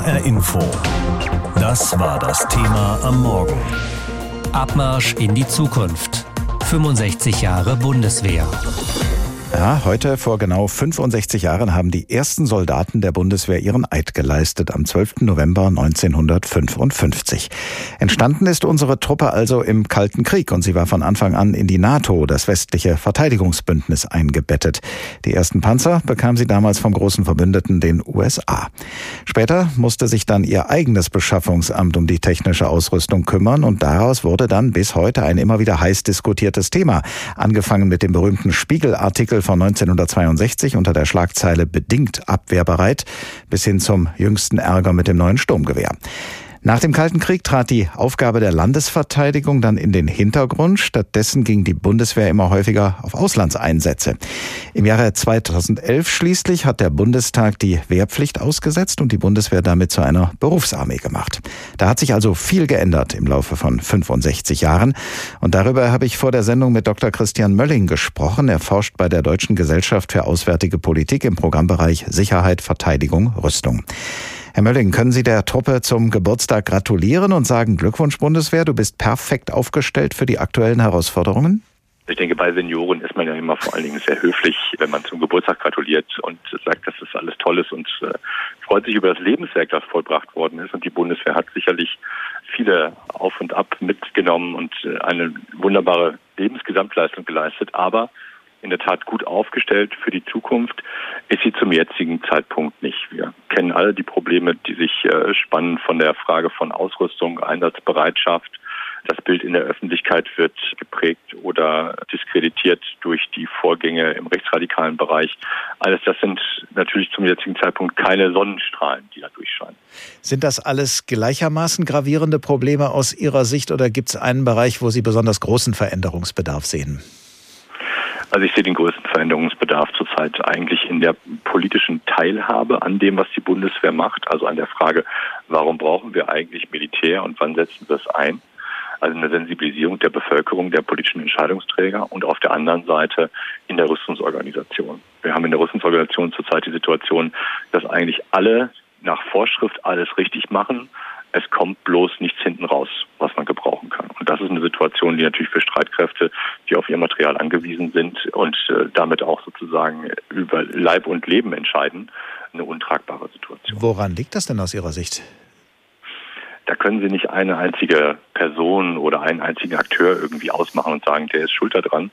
HR Info. Das war das Thema am Morgen. Abmarsch in die Zukunft. 65 Jahre Bundeswehr. Ja, heute vor genau 65 Jahren haben die ersten Soldaten der Bundeswehr ihren Eid geleistet am 12. November 1955. Entstanden ist unsere Truppe also im Kalten Krieg und sie war von Anfang an in die NATO, das westliche Verteidigungsbündnis, eingebettet. Die ersten Panzer bekam sie damals vom großen Verbündeten, den USA. Später musste sich dann ihr eigenes Beschaffungsamt um die technische Ausrüstung kümmern und daraus wurde dann bis heute ein immer wieder heiß diskutiertes Thema. Angefangen mit dem berühmten Spiegelartikel Artikel von 1962 unter der Schlagzeile bedingt abwehrbereit bis hin zum jüngsten Ärger mit dem neuen Sturmgewehr. Nach dem Kalten Krieg trat die Aufgabe der Landesverteidigung dann in den Hintergrund. Stattdessen ging die Bundeswehr immer häufiger auf Auslandseinsätze. Im Jahre 2011 schließlich hat der Bundestag die Wehrpflicht ausgesetzt und die Bundeswehr damit zu einer Berufsarmee gemacht. Da hat sich also viel geändert im Laufe von 65 Jahren. Und darüber habe ich vor der Sendung mit Dr. Christian Mölling gesprochen. Er forscht bei der Deutschen Gesellschaft für Auswärtige Politik im Programmbereich Sicherheit, Verteidigung, Rüstung. Herr Mölling, können Sie der Truppe zum Geburtstag gratulieren und sagen Glückwunsch Bundeswehr, du bist perfekt aufgestellt für die aktuellen Herausforderungen? Ich denke, bei Senioren ist man ja immer vor allen Dingen sehr höflich, wenn man zum Geburtstag gratuliert und sagt, dass das alles toll ist und äh, freut sich über das Lebenswerk, das vollbracht worden ist. Und die Bundeswehr hat sicherlich viele Auf und Ab mitgenommen und äh, eine wunderbare Lebensgesamtleistung geleistet. Aber in der Tat gut aufgestellt für die Zukunft, ist sie zum jetzigen Zeitpunkt nicht. Wir kennen alle die Probleme, die sich äh, spannen von der Frage von Ausrüstung, Einsatzbereitschaft. Das Bild in der Öffentlichkeit wird geprägt oder diskreditiert durch die Vorgänge im rechtsradikalen Bereich. Alles das sind natürlich zum jetzigen Zeitpunkt keine Sonnenstrahlen, die da durchscheinen. Sind das alles gleichermaßen gravierende Probleme aus Ihrer Sicht oder gibt es einen Bereich, wo Sie besonders großen Veränderungsbedarf sehen? Also ich sehe den größten Veränderungsbedarf zurzeit eigentlich in der politischen Teilhabe an dem, was die Bundeswehr macht, also an der Frage, warum brauchen wir eigentlich Militär und wann setzen wir es ein? Also eine Sensibilisierung der Bevölkerung, der politischen Entscheidungsträger und auf der anderen Seite in der Rüstungsorganisation. Wir haben in der Rüstungsorganisation zurzeit die Situation, dass eigentlich alle nach Vorschrift alles richtig machen es kommt bloß nichts hinten raus, was man gebrauchen kann. Und das ist eine Situation, die natürlich für Streitkräfte, die auf ihr Material angewiesen sind und äh, damit auch sozusagen über Leib und Leben entscheiden, eine untragbare Situation. Woran liegt das denn aus Ihrer Sicht? Da können Sie nicht eine einzige Person oder einen einzigen Akteur irgendwie ausmachen und sagen, der ist schuld daran.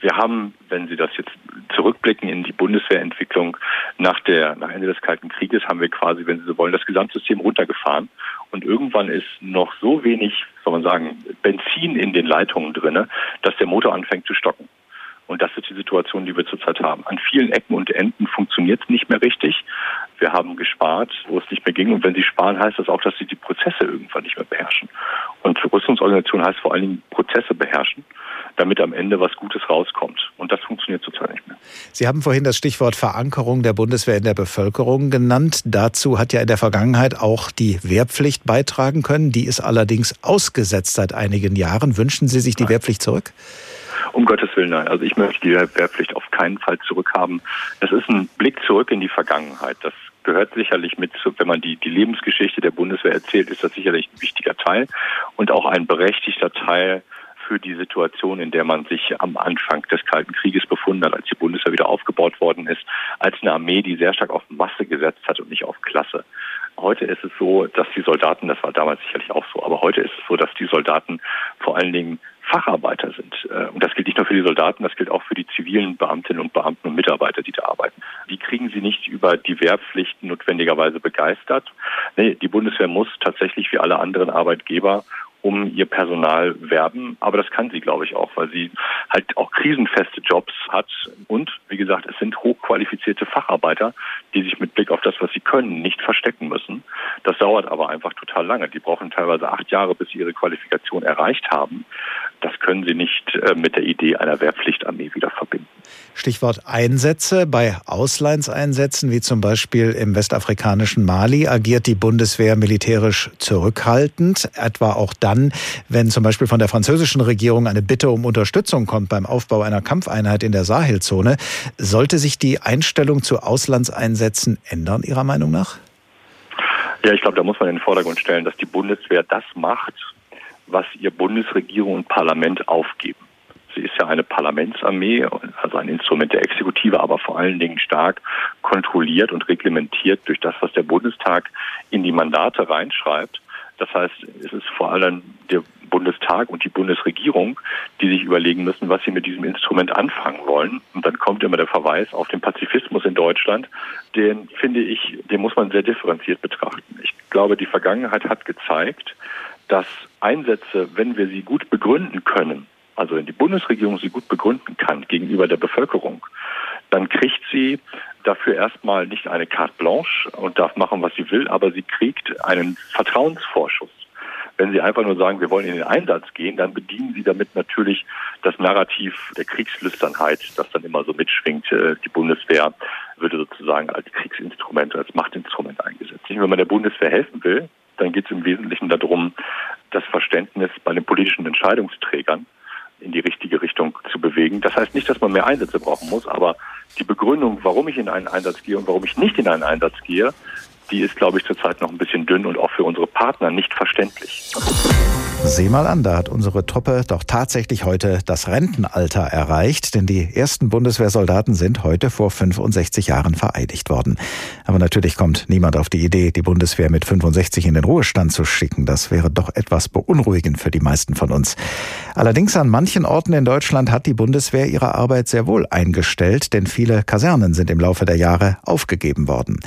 Wir haben, wenn Sie das jetzt zurückblicken in die Bundeswehrentwicklung nach der, nach Ende des Kalten Krieges, haben wir quasi, wenn Sie so wollen, das Gesamtsystem runtergefahren. Und irgendwann ist noch so wenig, soll man sagen, Benzin in den Leitungen drinne, dass der Motor anfängt zu stocken. Und das ist die Situation, die wir zurzeit haben. An vielen Ecken und Enden funktioniert es nicht mehr richtig. Wir haben gespart, wo es nicht mehr ging. Und wenn Sie sparen, heißt das auch, dass Sie die Prozesse irgendwann nicht mehr beherrschen. Und Rüstungsorganisation heißt vor allen Dingen Prozesse beherrschen damit am Ende was Gutes rauskommt. Und das funktioniert zurzeit nicht mehr. Sie haben vorhin das Stichwort Verankerung der Bundeswehr in der Bevölkerung genannt. Dazu hat ja in der Vergangenheit auch die Wehrpflicht beitragen können. Die ist allerdings ausgesetzt seit einigen Jahren. Wünschen Sie sich die nein. Wehrpflicht zurück? Um Gottes Willen, nein. Also ich möchte die Wehrpflicht auf keinen Fall zurückhaben. Das ist ein Blick zurück in die Vergangenheit. Das gehört sicherlich mit, wenn man die, die Lebensgeschichte der Bundeswehr erzählt, ist das sicherlich ein wichtiger Teil und auch ein berechtigter Teil für die Situation, in der man sich am Anfang des Kalten Krieges befunden hat, als die Bundeswehr wieder aufgebaut worden ist, als eine Armee, die sehr stark auf Masse gesetzt hat und nicht auf Klasse. Heute ist es so, dass die Soldaten, das war damals sicherlich auch so, aber heute ist es so, dass die Soldaten vor allen Dingen Facharbeiter sind. Äh, und das gilt nicht nur für die Soldaten, das gilt auch für die zivilen Beamtinnen und Beamten und Mitarbeiter, die da arbeiten. Die kriegen sie nicht über die Wehrpflichten notwendigerweise begeistert. Nee, die Bundeswehr muss tatsächlich wie alle anderen Arbeitgeber um ihr Personal werben. Aber das kann sie, glaube ich, auch, weil sie halt auch krisenfeste Jobs hat. Und wie gesagt, es sind hochqualifizierte Facharbeiter, die sich mit Blick auf das, was sie können, nicht verstecken müssen. Das dauert aber einfach total lange. Die brauchen teilweise acht Jahre, bis sie ihre Qualifikation erreicht haben. Das können sie nicht äh, mit der Idee einer Wehrpflichtarmee wieder verbinden. Stichwort Einsätze. Bei Auslandseinsätzen, wie zum Beispiel im westafrikanischen Mali, agiert die Bundeswehr militärisch zurückhaltend, etwa auch dann, wenn zum Beispiel von der französischen Regierung eine Bitte um Unterstützung kommt beim Aufbau einer Kampfeinheit in der Sahelzone. Sollte sich die Einstellung zu Auslandseinsätzen ändern, Ihrer Meinung nach? Ja, ich glaube, da muss man in den Vordergrund stellen, dass die Bundeswehr das macht, was ihr Bundesregierung und Parlament aufgeben. Sie ist ja eine Parlamentsarmee, also ein Instrument der Exekutive, aber vor allen Dingen stark kontrolliert und reglementiert durch das, was der Bundestag in die Mandate reinschreibt. Das heißt, es ist vor allem der Bundestag und die Bundesregierung, die sich überlegen müssen, was sie mit diesem Instrument anfangen wollen. Und dann kommt immer der Verweis auf den Pazifismus in Deutschland. Den finde ich, den muss man sehr differenziert betrachten. Ich glaube, die Vergangenheit hat gezeigt, dass Einsätze, wenn wir sie gut begründen können, also wenn die Bundesregierung sie gut begründen kann gegenüber der Bevölkerung, dann kriegt sie dafür erstmal nicht eine carte blanche und darf machen, was sie will, aber sie kriegt einen Vertrauensvorschuss. Wenn Sie einfach nur sagen, wir wollen in den Einsatz gehen, dann bedienen Sie damit natürlich das Narrativ der Kriegslüsternheit, das dann immer so mitschwingt. Äh, die Bundeswehr würde sozusagen als Kriegsinstrument, als Machtinstrument eingesetzt. Wenn man der Bundeswehr helfen will, dann geht es im Wesentlichen darum, das Verständnis bei den politischen Entscheidungsträgern in die richtige Richtung zu bewegen. Das heißt nicht, dass man mehr Einsätze brauchen muss, aber die Begründung, warum ich in einen Einsatz gehe und warum ich nicht in einen Einsatz gehe, die ist, glaube ich, zurzeit noch ein bisschen dünn und auch für unsere Partner nicht verständlich. Seh mal an, da hat unsere Truppe doch tatsächlich heute das Rentenalter erreicht, denn die ersten Bundeswehrsoldaten sind heute vor 65 Jahren vereidigt worden. Aber natürlich kommt niemand auf die Idee, die Bundeswehr mit 65 in den Ruhestand zu schicken. Das wäre doch etwas beunruhigend für die meisten von uns. Allerdings an manchen Orten in Deutschland hat die Bundeswehr ihre Arbeit sehr wohl eingestellt, denn viele Kasernen sind im Laufe der Jahre aufgegeben worden.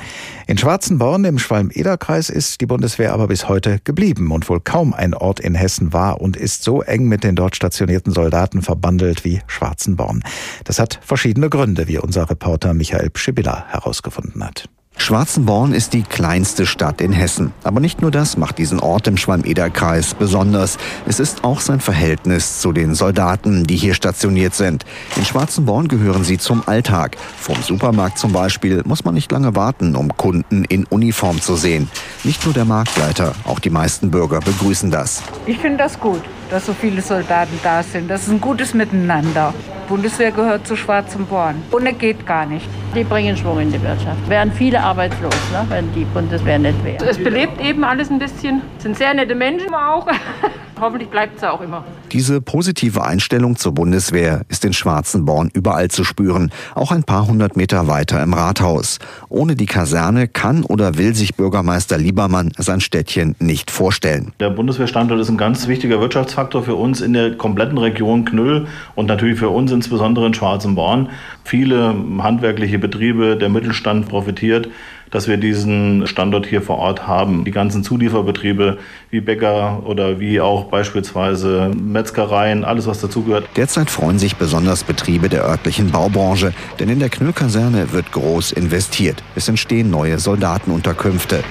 In Schwarzenborn im Schwalm-Eder-Kreis ist die Bundeswehr aber bis heute geblieben und wohl kaum ein Ort in Hessen war und ist so eng mit den dort stationierten Soldaten verbandelt wie Schwarzenborn. Das hat verschiedene Gründe, wie unser Reporter Michael Pschibilla herausgefunden hat. Schwarzenborn ist die kleinste Stadt in Hessen. Aber nicht nur das macht diesen Ort im Schwalm-Eder-Kreis besonders. Es ist auch sein Verhältnis zu den Soldaten, die hier stationiert sind. In Schwarzenborn gehören sie zum Alltag. Vom Supermarkt zum Beispiel muss man nicht lange warten, um Kunden in Uniform zu sehen. Nicht nur der Marktleiter, auch die meisten Bürger begrüßen das. Ich finde das gut, dass so viele Soldaten da sind. Das ist ein gutes Miteinander. Bundeswehr gehört zu Schwarzem Born. Ohne geht gar nicht. Die bringen Schwung in die Wirtschaft. Wären viele arbeitslos, ne, wenn die Bundeswehr nicht wäre. Es belebt eben alles ein bisschen. Es sind sehr nette Menschen auch. Hoffentlich bleibt es auch immer. Diese positive Einstellung zur Bundeswehr ist in Schwarzenborn überall zu spüren, auch ein paar hundert Meter weiter im Rathaus. Ohne die Kaserne kann oder will sich Bürgermeister Liebermann sein Städtchen nicht vorstellen. Der Bundeswehrstandort ist ein ganz wichtiger Wirtschaftsfaktor für uns in der kompletten Region Knüll und natürlich für uns insbesondere in Schwarzenborn. Viele handwerkliche Betriebe, der Mittelstand profitiert dass wir diesen Standort hier vor Ort haben. Die ganzen Zulieferbetriebe wie Bäcker oder wie auch beispielsweise Metzgereien, alles was dazugehört. Derzeit freuen sich besonders Betriebe der örtlichen Baubranche, denn in der Knüllkaserne wird groß investiert. Es entstehen neue Soldatenunterkünfte.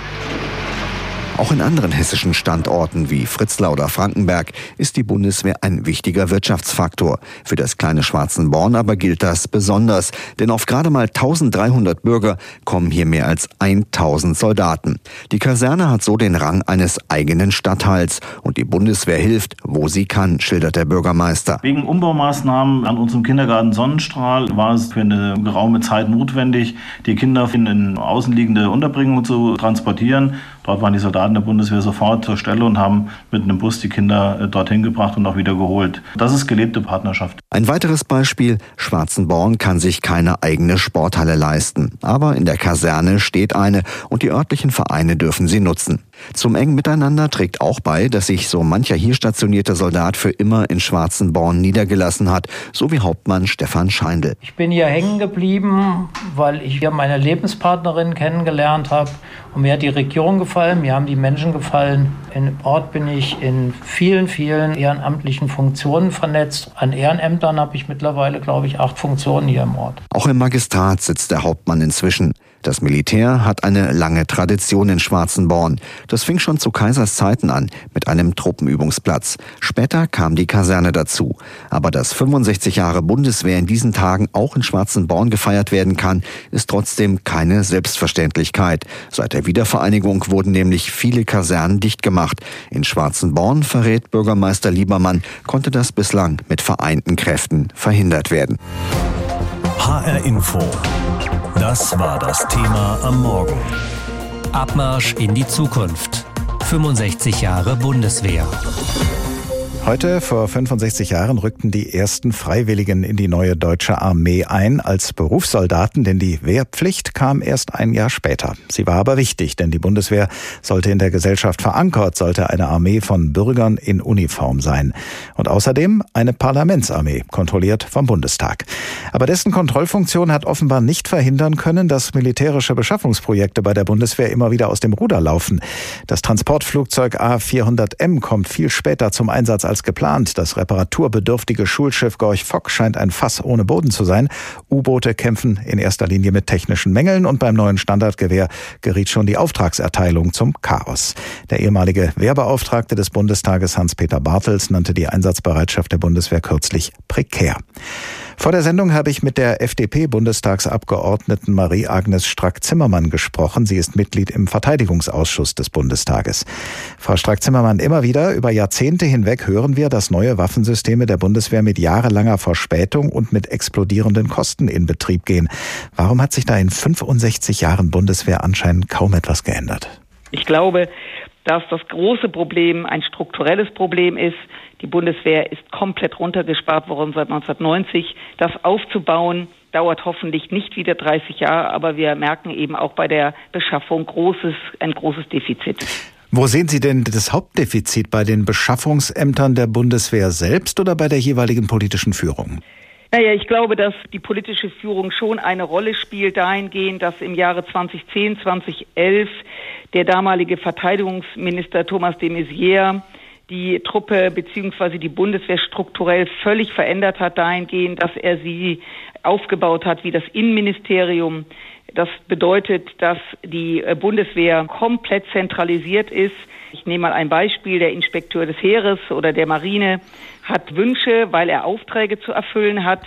Auch in anderen hessischen Standorten wie Fritzlar oder Frankenberg ist die Bundeswehr ein wichtiger Wirtschaftsfaktor. Für das kleine Schwarzenborn aber gilt das besonders, denn auf gerade mal 1300 Bürger kommen hier mehr als 1000 Soldaten. Die Kaserne hat so den Rang eines eigenen Stadtteils und die Bundeswehr hilft, wo sie kann, schildert der Bürgermeister. Wegen Umbaumaßnahmen an unserem Kindergarten Sonnenstrahl war es für eine geraume Zeit notwendig, die Kinder in außenliegende Unterbringung zu transportieren. Dort waren die Soldaten der Bundeswehr sofort zur Stelle und haben mit einem Bus die Kinder äh, dorthin gebracht und auch wieder geholt. Das ist gelebte Partnerschaft. Ein weiteres Beispiel, Schwarzenborn kann sich keine eigene Sporthalle leisten. Aber in der Kaserne steht eine und die örtlichen Vereine dürfen sie nutzen. Zum engen Miteinander trägt auch bei, dass sich so mancher hier stationierte Soldat für immer in Schwarzenborn niedergelassen hat, so wie Hauptmann Stefan Scheindl. Ich bin hier hängen geblieben, weil ich hier meine Lebenspartnerin kennengelernt habe und mir hat die Region gefallen, mir haben die Menschen gefallen. Im Ort bin ich in vielen, vielen ehrenamtlichen Funktionen vernetzt. An Ehrenämtern habe ich mittlerweile, glaube ich, acht Funktionen hier im Ort. Auch im Magistrat sitzt der Hauptmann inzwischen. Das Militär hat eine lange Tradition in Schwarzenborn. Das fing schon zu Kaisers Zeiten an mit einem Truppenübungsplatz. Später kam die Kaserne dazu. Aber dass 65 Jahre Bundeswehr in diesen Tagen auch in Schwarzenborn gefeiert werden kann, ist trotzdem keine Selbstverständlichkeit. Seit der Wiedervereinigung wurden nämlich viele Kasernen dicht gemacht. In Schwarzenborn, verrät Bürgermeister Liebermann, konnte das bislang mit vereinten Kräften verhindert werden. HR Info. Das war das Thema am Morgen. Abmarsch in die Zukunft. 65 Jahre Bundeswehr. Heute, vor 65 Jahren, rückten die ersten Freiwilligen in die neue deutsche Armee ein als Berufssoldaten, denn die Wehrpflicht kam erst ein Jahr später. Sie war aber wichtig, denn die Bundeswehr sollte in der Gesellschaft verankert, sollte eine Armee von Bürgern in Uniform sein. Und außerdem eine Parlamentsarmee, kontrolliert vom Bundestag. Aber dessen Kontrollfunktion hat offenbar nicht verhindern können, dass militärische Beschaffungsprojekte bei der Bundeswehr immer wieder aus dem Ruder laufen. Das Transportflugzeug A400M kommt viel später zum Einsatz als geplant. Das reparaturbedürftige Schulschiff Gorch Fock scheint ein Fass ohne Boden zu sein. U-Boote kämpfen in erster Linie mit technischen Mängeln und beim neuen Standardgewehr geriet schon die Auftragserteilung zum Chaos. Der ehemalige Wehrbeauftragte des Bundestages Hans-Peter Bartels nannte die Einsatzbereitschaft der Bundeswehr kürzlich prekär. Vor der Sendung habe ich mit der FDP-Bundestagsabgeordneten Marie-Agnes Strack-Zimmermann gesprochen. Sie ist Mitglied im Verteidigungsausschuss des Bundestages. Frau Strack-Zimmermann, immer wieder über Jahrzehnte hinweg hören wir, dass neue Waffensysteme der Bundeswehr mit jahrelanger Verspätung und mit explodierenden Kosten in Betrieb gehen. Warum hat sich da in 65 Jahren Bundeswehr anscheinend kaum etwas geändert? Ich glaube, dass das große Problem ein strukturelles Problem ist. Die Bundeswehr ist komplett runtergespart worden seit 1990. Das aufzubauen dauert hoffentlich nicht wieder 30 Jahre, aber wir merken eben auch bei der Beschaffung großes, ein großes Defizit. Wo sehen Sie denn das Hauptdefizit bei den Beschaffungsämtern der Bundeswehr selbst oder bei der jeweiligen politischen Führung? Naja, ich glaube, dass die politische Führung schon eine Rolle spielt dahingehend, dass im Jahre 2010, 2011 der damalige Verteidigungsminister Thomas de Maizière die Truppe beziehungsweise die Bundeswehr strukturell völlig verändert hat dahingehend, dass er sie aufgebaut hat wie das Innenministerium. Das bedeutet, dass die Bundeswehr komplett zentralisiert ist. Ich nehme mal ein Beispiel. Der Inspekteur des Heeres oder der Marine hat Wünsche, weil er Aufträge zu erfüllen hat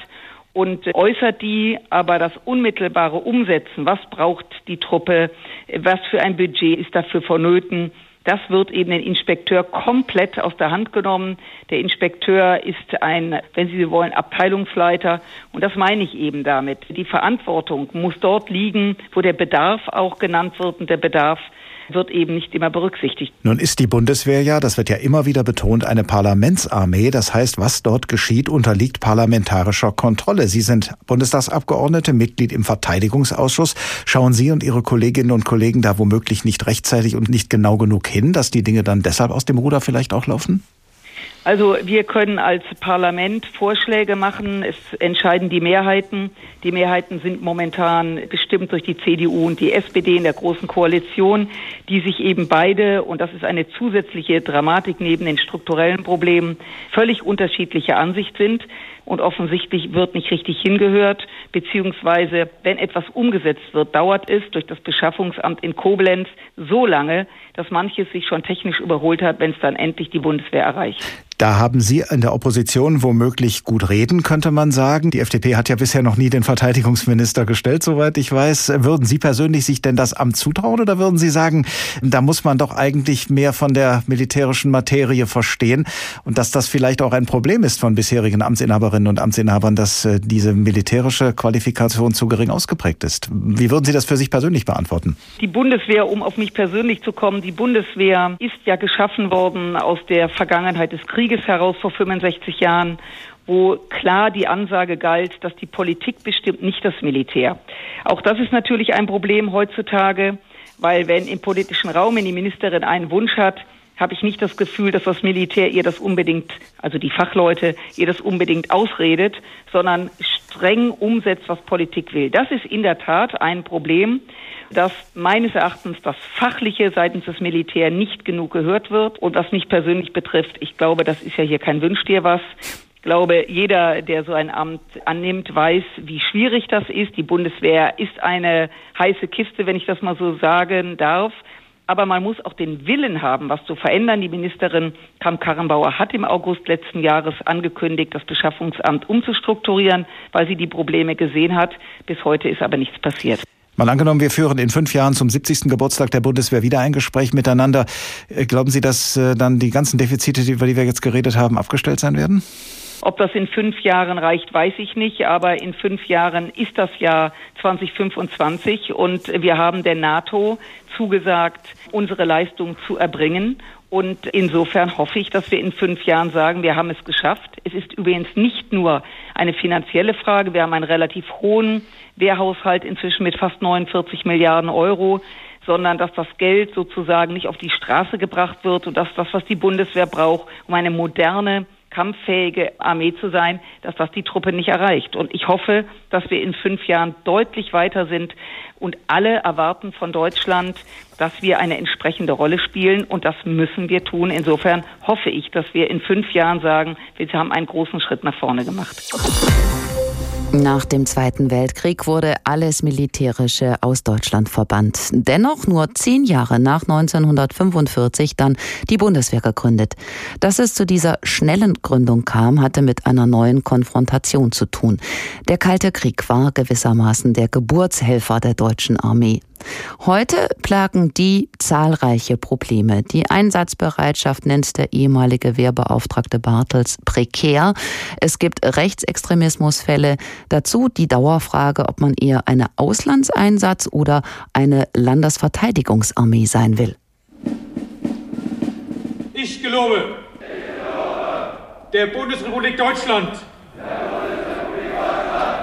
und äußert die, aber das unmittelbare Umsetzen, was braucht die Truppe, was für ein Budget ist dafür vonnöten, das wird eben den Inspekteur komplett aus der Hand genommen. Der Inspekteur ist ein, wenn Sie so wollen, Abteilungsleiter. Und das meine ich eben damit. Die Verantwortung muss dort liegen, wo der Bedarf auch genannt wird und der Bedarf wird eben nicht immer berücksichtigt. Nun ist die Bundeswehr ja, das wird ja immer wieder betont, eine Parlamentsarmee. Das heißt, was dort geschieht, unterliegt parlamentarischer Kontrolle. Sie sind Bundestagsabgeordnete, Mitglied im Verteidigungsausschuss. Schauen Sie und Ihre Kolleginnen und Kollegen da womöglich nicht rechtzeitig und nicht genau genug hin, dass die Dinge dann deshalb aus dem Ruder vielleicht auch laufen? Also wir können als Parlament Vorschläge machen. Es entscheiden die Mehrheiten. Die Mehrheiten sind momentan bestimmt durch die CDU und die SPD in der Großen Koalition, die sich eben beide, und das ist eine zusätzliche Dramatik neben den strukturellen Problemen, völlig unterschiedliche Ansicht sind. Und offensichtlich wird nicht richtig hingehört, beziehungsweise wenn etwas umgesetzt wird, dauert es durch das Beschaffungsamt in Koblenz so lange, dass manches sich schon technisch überholt hat, wenn es dann endlich die Bundeswehr erreicht. Da haben Sie in der Opposition womöglich gut reden, könnte man sagen. Die FDP hat ja bisher noch nie den Verteidigungsminister gestellt, soweit ich weiß. Würden Sie persönlich sich denn das Amt zutrauen oder würden Sie sagen, da muss man doch eigentlich mehr von der militärischen Materie verstehen und dass das vielleicht auch ein Problem ist von bisherigen Amtsinhaberinnen und Amtsinhabern, dass äh, diese militärische Qualifikation zu gering ausgeprägt ist? Wie würden Sie das für sich persönlich beantworten? Die Bundeswehr, um auf mich persönlich zu kommen, die Bundeswehr ist ja geschaffen worden aus der Vergangenheit des Krieges. Krieges heraus vor 65 Jahren, wo klar die Ansage galt, dass die Politik bestimmt, nicht das Militär. Auch das ist natürlich ein Problem heutzutage, weil wenn im politischen Raum, die Ministerin einen Wunsch hat, habe ich nicht das Gefühl, dass das Militär ihr das unbedingt, also die Fachleute, ihr das unbedingt ausredet, sondern streng umsetzt, was Politik will. Das ist in der Tat ein Problem dass meines Erachtens das Fachliche seitens des Militär nicht genug gehört wird. Und was mich persönlich betrifft, ich glaube, das ist ja hier kein Wünsch dir was. Ich glaube, jeder, der so ein Amt annimmt, weiß, wie schwierig das ist. Die Bundeswehr ist eine heiße Kiste, wenn ich das mal so sagen darf. Aber man muss auch den Willen haben, was zu verändern. Die Ministerin Kramp-Karrenbauer hat im August letzten Jahres angekündigt, das Beschaffungsamt umzustrukturieren, weil sie die Probleme gesehen hat. Bis heute ist aber nichts passiert. Mal angenommen, wir führen in fünf Jahren zum 70. Geburtstag der Bundeswehr wieder ein Gespräch miteinander. Äh, glauben Sie, dass äh, dann die ganzen Defizite, über die wir jetzt geredet haben, abgestellt sein werden? Ob das in fünf Jahren reicht, weiß ich nicht, aber in fünf Jahren ist das Jahr 2025 und wir haben der NATO zugesagt, unsere Leistung zu erbringen. Und insofern hoffe ich, dass wir in fünf Jahren sagen, wir haben es geschafft. Es ist übrigens nicht nur eine finanzielle Frage. Wir haben einen relativ hohen Wehrhaushalt inzwischen mit fast 49 Milliarden Euro sondern dass das Geld sozusagen nicht auf die Straße gebracht wird und dass das, was die Bundeswehr braucht, um eine moderne kampffähige Armee zu sein, dass das die Truppe nicht erreicht. Und ich hoffe, dass wir in fünf Jahren deutlich weiter sind und alle erwarten von Deutschland, dass wir eine entsprechende Rolle spielen und das müssen wir tun. Insofern hoffe ich, dass wir in fünf Jahren sagen, wir haben einen großen Schritt nach vorne gemacht. Nach dem Zweiten Weltkrieg wurde alles Militärische aus Deutschland verbannt. Dennoch nur zehn Jahre nach 1945 dann die Bundeswehr gegründet. Dass es zu dieser schnellen Gründung kam, hatte mit einer neuen Konfrontation zu tun. Der Kalte Krieg war gewissermaßen der Geburtshelfer der deutschen Armee. Heute plagen die zahlreiche Probleme. Die Einsatzbereitschaft nennt der ehemalige Wehrbeauftragte Bartels prekär. Es gibt Rechtsextremismusfälle. Dazu die Dauerfrage, ob man eher eine Auslandseinsatz oder eine Landesverteidigungsarmee sein will. Ich gelobe der Bundesrepublik Deutschland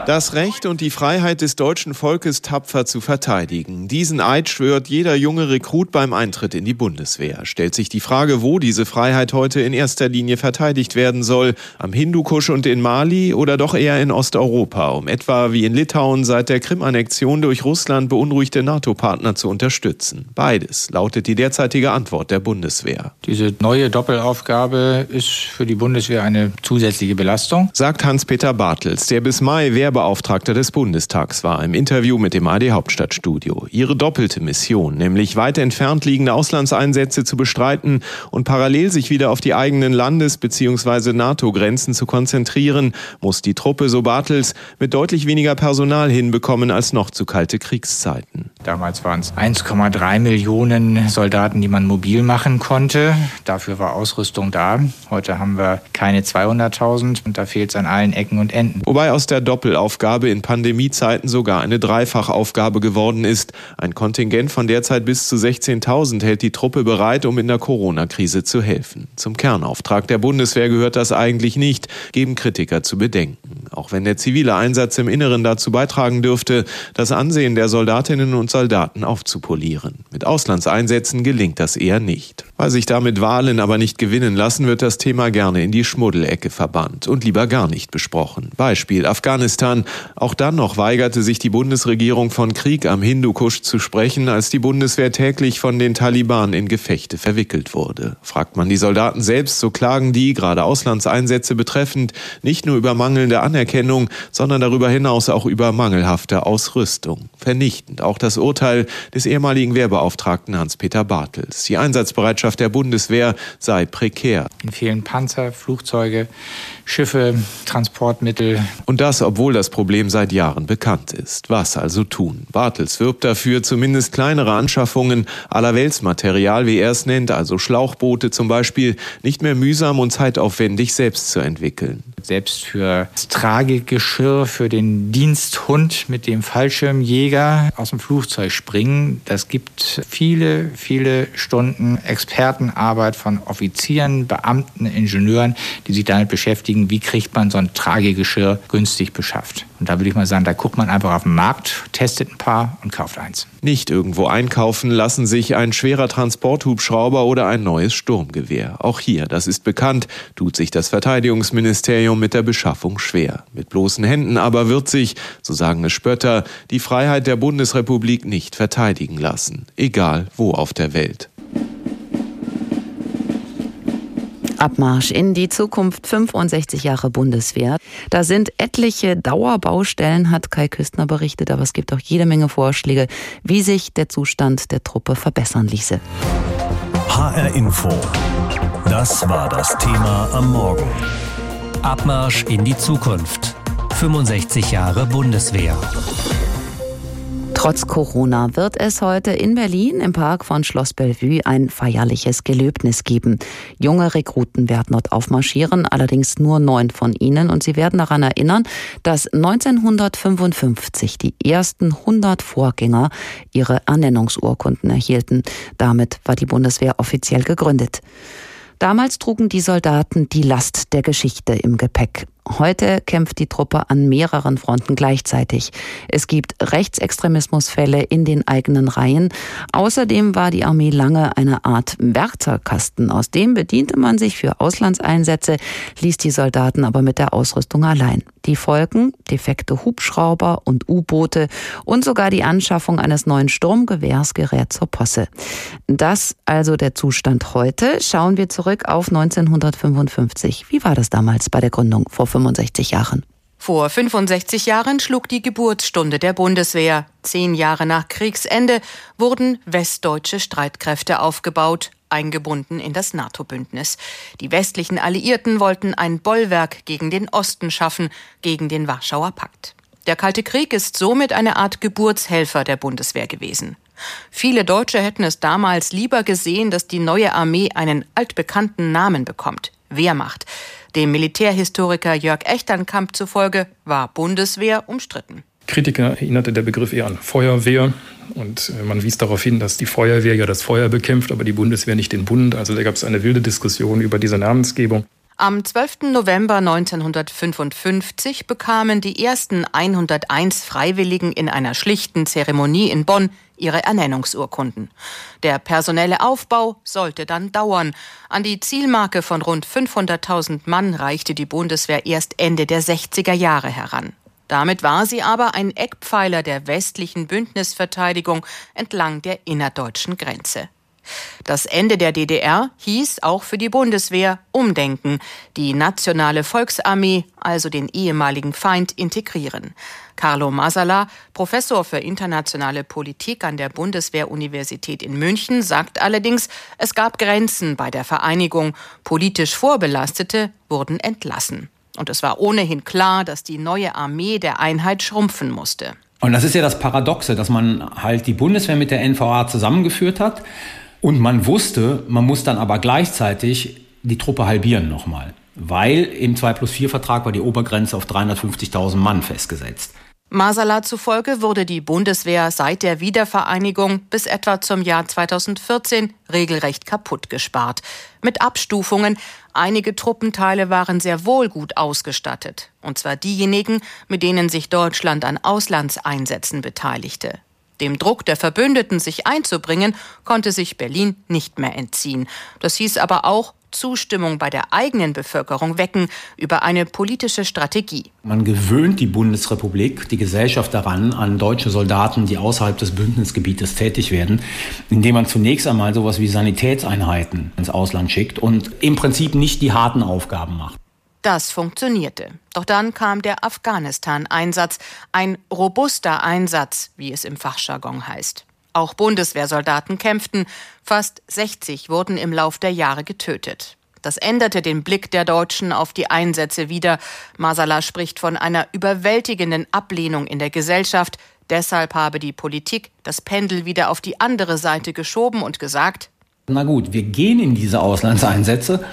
das Recht und die Freiheit des deutschen Volkes tapfer zu verteidigen. Diesen Eid schwört jeder junge Rekrut beim Eintritt in die Bundeswehr. Stellt sich die Frage, wo diese Freiheit heute in erster Linie verteidigt werden soll, am Hindukusch und in Mali oder doch eher in Osteuropa, um etwa wie in Litauen seit der Krim-Annexion durch Russland beunruhigte NATO-Partner zu unterstützen. Beides lautet die derzeitige Antwort der Bundeswehr. Diese neue Doppelaufgabe ist für die Bundeswehr eine zusätzliche Belastung, sagt Hans-Peter Bartels, der bis Mai Wehrbe Beauftragter des Bundestags war im Interview mit dem AD Hauptstadtstudio. Ihre doppelte Mission, nämlich weit entfernt liegende Auslandseinsätze zu bestreiten und parallel sich wieder auf die eigenen Landes- bzw. NATO-Grenzen zu konzentrieren, muss die Truppe, so Bartels, mit deutlich weniger Personal hinbekommen als noch zu kalte Kriegszeiten. Damals waren es 1,3 Millionen Soldaten, die man mobil machen konnte. Dafür war Ausrüstung da. Heute haben wir keine 200.000 und da fehlt es an allen Ecken und Enden. Wobei aus der Doppelaufgabe Aufgabe in Pandemiezeiten sogar eine Dreifachaufgabe geworden ist. Ein Kontingent von derzeit bis zu 16.000 hält die Truppe bereit, um in der Corona-Krise zu helfen. Zum Kernauftrag der Bundeswehr gehört das eigentlich nicht, geben Kritiker zu bedenken. Auch wenn der zivile Einsatz im Inneren dazu beitragen dürfte, das Ansehen der Soldatinnen und Soldaten aufzupolieren. Mit Auslandseinsätzen gelingt das eher nicht. Weil sich damit Wahlen aber nicht gewinnen lassen, wird das Thema gerne in die Schmuddelecke verbannt und lieber gar nicht besprochen. Beispiel Afghanistan. Auch dann noch weigerte sich die Bundesregierung von Krieg am Hindukusch zu sprechen, als die Bundeswehr täglich von den Taliban in Gefechte verwickelt wurde. Fragt man die Soldaten selbst, so klagen die, gerade Auslandseinsätze betreffend, nicht nur über mangelnde Anerkennung, sondern darüber hinaus auch über mangelhafte Ausrüstung. Vernichtend auch das Urteil des ehemaligen Wehrbeauftragten Hans-Peter Bartels. Die Einsatzbereitschaft der Bundeswehr sei prekär. In vielen Panzer, Flugzeuge, Schiffe, Transportmittel. Und das, obwohl das Problem seit Jahren bekannt ist. Was also tun? Bartels wirbt dafür, zumindest kleinere Anschaffungen aller Weltsmaterial, wie er es nennt, also Schlauchboote zum Beispiel, nicht mehr mühsam und zeitaufwendig selbst zu entwickeln. Selbst für das Tragegeschirr, für den Diensthund mit dem Fallschirmjäger aus dem Flugzeug springen, das gibt viele, viele Stunden Expertenarbeit von Offizieren, Beamten, Ingenieuren, die sich damit beschäftigen, wie kriegt man so ein Tragegeschirr günstig beschafft. Und da würde ich mal sagen, da guckt man einfach auf den Markt, testet ein paar und kauft eins. Nicht irgendwo einkaufen lassen sich ein schwerer Transporthubschrauber oder ein neues Sturmgewehr. Auch hier, das ist bekannt, tut sich das Verteidigungsministerium mit der Beschaffung schwer. Mit bloßen Händen aber wird sich, so sagen es Spötter, die Freiheit der Bundesrepublik nicht verteidigen lassen, egal wo auf der Welt. Abmarsch in die Zukunft 65 Jahre Bundeswehr. Da sind etliche Dauerbaustellen, hat Kai Küstner berichtet, aber es gibt auch jede Menge Vorschläge, wie sich der Zustand der Truppe verbessern ließe. HR Info. Das war das Thema am Morgen. Abmarsch in die Zukunft. 65 Jahre Bundeswehr. Trotz Corona wird es heute in Berlin im Park von Schloss Bellevue ein feierliches Gelöbnis geben. Junge Rekruten werden dort aufmarschieren, allerdings nur neun von ihnen. Und sie werden daran erinnern, dass 1955 die ersten 100 Vorgänger ihre Ernennungsurkunden erhielten. Damit war die Bundeswehr offiziell gegründet. Damals trugen die Soldaten die Last der Geschichte im Gepäck. Heute kämpft die Truppe an mehreren Fronten gleichzeitig. Es gibt Rechtsextremismusfälle in den eigenen Reihen. Außerdem war die Armee lange eine Art Werkzeugkasten. Aus dem bediente man sich für Auslandseinsätze, ließ die Soldaten aber mit der Ausrüstung allein. Die Folgen, defekte Hubschrauber und U-Boote und sogar die Anschaffung eines neuen Sturmgewehrs gerät zur Posse. Das also der Zustand heute. Schauen wir zurück auf 1955. Wie war das damals bei der Gründung vor 65 Jahren. Vor 65 Jahren schlug die Geburtsstunde der Bundeswehr. Zehn Jahre nach Kriegsende wurden westdeutsche Streitkräfte aufgebaut, eingebunden in das NATO-Bündnis. Die westlichen Alliierten wollten ein Bollwerk gegen den Osten schaffen, gegen den Warschauer Pakt. Der Kalte Krieg ist somit eine Art Geburtshelfer der Bundeswehr gewesen. Viele Deutsche hätten es damals lieber gesehen, dass die neue Armee einen altbekannten Namen bekommt, Wehrmacht. Dem Militärhistoriker Jörg Echternkamp zufolge war Bundeswehr umstritten. Kritiker erinnerte der Begriff eher an Feuerwehr. Und äh, man wies darauf hin, dass die Feuerwehr ja das Feuer bekämpft, aber die Bundeswehr nicht den Bund. Also da gab es eine wilde Diskussion über diese Namensgebung. Am 12. November 1955 bekamen die ersten 101 Freiwilligen in einer schlichten Zeremonie in Bonn ihre Ernennungsurkunden. Der personelle Aufbau sollte dann dauern. An die Zielmarke von rund 500.000 Mann reichte die Bundeswehr erst Ende der 60er Jahre heran. Damit war sie aber ein Eckpfeiler der westlichen Bündnisverteidigung entlang der innerdeutschen Grenze. Das Ende der DDR hieß auch für die Bundeswehr Umdenken, die nationale Volksarmee, also den ehemaligen Feind, integrieren. Carlo Masala, Professor für internationale Politik an der Bundeswehruniversität in München, sagt allerdings, es gab Grenzen bei der Vereinigung. Politisch Vorbelastete wurden entlassen. Und es war ohnehin klar, dass die neue Armee der Einheit schrumpfen musste. Und das ist ja das Paradoxe, dass man halt die Bundeswehr mit der NVA zusammengeführt hat und man wusste, man muss dann aber gleichzeitig die Truppe halbieren nochmal, weil im 2 plus 4 Vertrag war die Obergrenze auf 350.000 Mann festgesetzt. Masala zufolge wurde die Bundeswehr seit der Wiedervereinigung bis etwa zum Jahr 2014 regelrecht kaputt gespart. Mit Abstufungen. Einige Truppenteile waren sehr wohl gut ausgestattet. Und zwar diejenigen, mit denen sich Deutschland an Auslandseinsätzen beteiligte. Dem Druck der Verbündeten, sich einzubringen, konnte sich Berlin nicht mehr entziehen. Das hieß aber auch, Zustimmung bei der eigenen Bevölkerung wecken über eine politische Strategie. Man gewöhnt die Bundesrepublik, die Gesellschaft daran, an deutsche Soldaten, die außerhalb des Bündnisgebietes tätig werden, indem man zunächst einmal sowas wie Sanitätseinheiten ins Ausland schickt und im Prinzip nicht die harten Aufgaben macht. Das funktionierte. Doch dann kam der Afghanistan-Einsatz, ein robuster Einsatz, wie es im Fachjargon heißt. Auch Bundeswehrsoldaten kämpften, fast 60 wurden im Lauf der Jahre getötet. Das änderte den Blick der Deutschen auf die Einsätze wieder. Masala spricht von einer überwältigenden Ablehnung in der Gesellschaft. Deshalb habe die Politik das Pendel wieder auf die andere Seite geschoben und gesagt, na gut, wir gehen in diese Auslandseinsätze,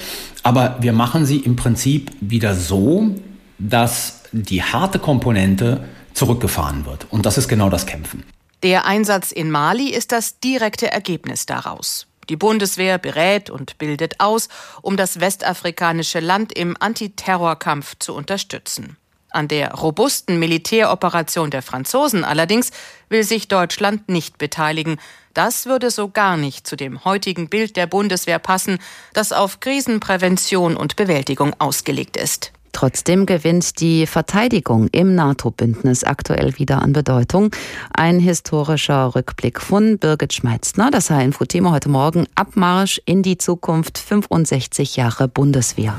aber wir machen sie im Prinzip wieder so, dass die harte Komponente zurückgefahren wird. Und das ist genau das Kämpfen. Der Einsatz in Mali ist das direkte Ergebnis daraus. Die Bundeswehr berät und bildet aus, um das westafrikanische Land im Antiterrorkampf zu unterstützen. An der robusten Militäroperation der Franzosen allerdings will sich Deutschland nicht beteiligen. Das würde so gar nicht zu dem heutigen Bild der Bundeswehr passen, das auf Krisenprävention und Bewältigung ausgelegt ist. Trotzdem gewinnt die Verteidigung im NATO-Bündnis aktuell wieder an Bedeutung. Ein historischer Rückblick von Birgit Schmeitzner, das HR-Info-Thema heute Morgen, Abmarsch in die Zukunft, 65 Jahre Bundeswehr.